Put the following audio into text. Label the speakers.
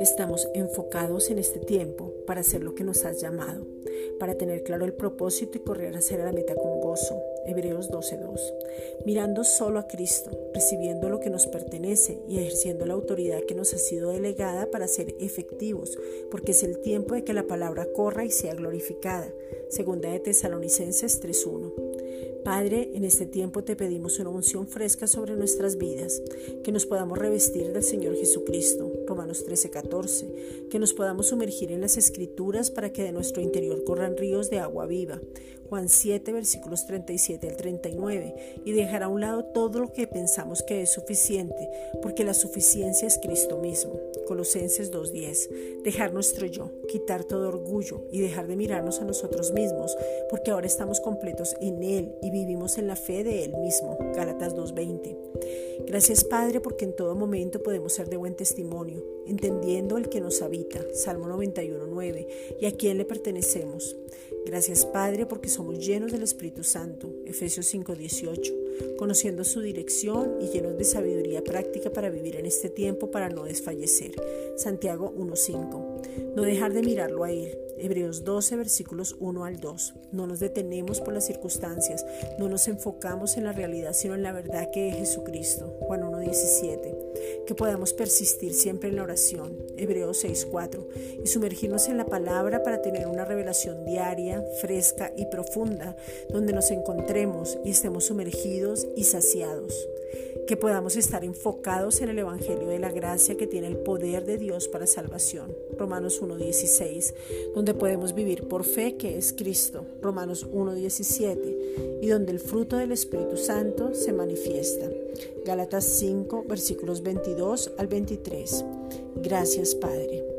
Speaker 1: Estamos enfocados en este tiempo para hacer lo que nos has llamado, para tener claro el propósito y correr hacia la meta con gozo. Hebreos 12:2. Mirando solo a Cristo, recibiendo lo que nos pertenece y ejerciendo la autoridad que nos ha sido delegada para ser efectivos, porque es el tiempo de que la palabra corra y sea glorificada. Segunda de Tesalonicenses 3:1. Padre, en este tiempo te pedimos una unción fresca sobre nuestras vidas, que nos podamos revestir del Señor Jesucristo, Romanos 13:14, que nos podamos sumergir en las escrituras para que de nuestro interior corran ríos de agua viva, Juan 7 versículos 37 al 39, y dejar a un lado todo lo que pensamos que es suficiente, porque la suficiencia es Cristo mismo. Colosenses 2.10, dejar nuestro yo, quitar todo orgullo y dejar de mirarnos a nosotros mismos, porque ahora estamos completos en Él y vivimos en la fe de Él mismo. Gálatas 2.20. Gracias Padre porque en todo momento podemos ser de buen testimonio, entendiendo el que nos habita. Salmo 91.9. Y a quién le pertenecemos. Gracias Padre porque somos llenos del Espíritu Santo, Efesios 5:18, conociendo su dirección y llenos de sabiduría práctica para vivir en este tiempo para no desfallecer, Santiago 1:5. No dejar de mirarlo a Él, Hebreos 12 versículos 1 al 2. No nos detenemos por las circunstancias, no nos enfocamos en la realidad, sino en la verdad que es Jesucristo, Juan 1:17 que podamos persistir siempre en la oración, Hebreos 6.4, y sumergirnos en la palabra para tener una revelación diaria, fresca y profunda, donde nos encontremos y estemos sumergidos y saciados que podamos estar enfocados en el Evangelio de la gracia que tiene el poder de Dios para salvación, Romanos 1.16, donde podemos vivir por fe que es Cristo, Romanos 1.17, y donde el fruto del Espíritu Santo se manifiesta, Gálatas 5, versículos 22 al 23. Gracias, Padre.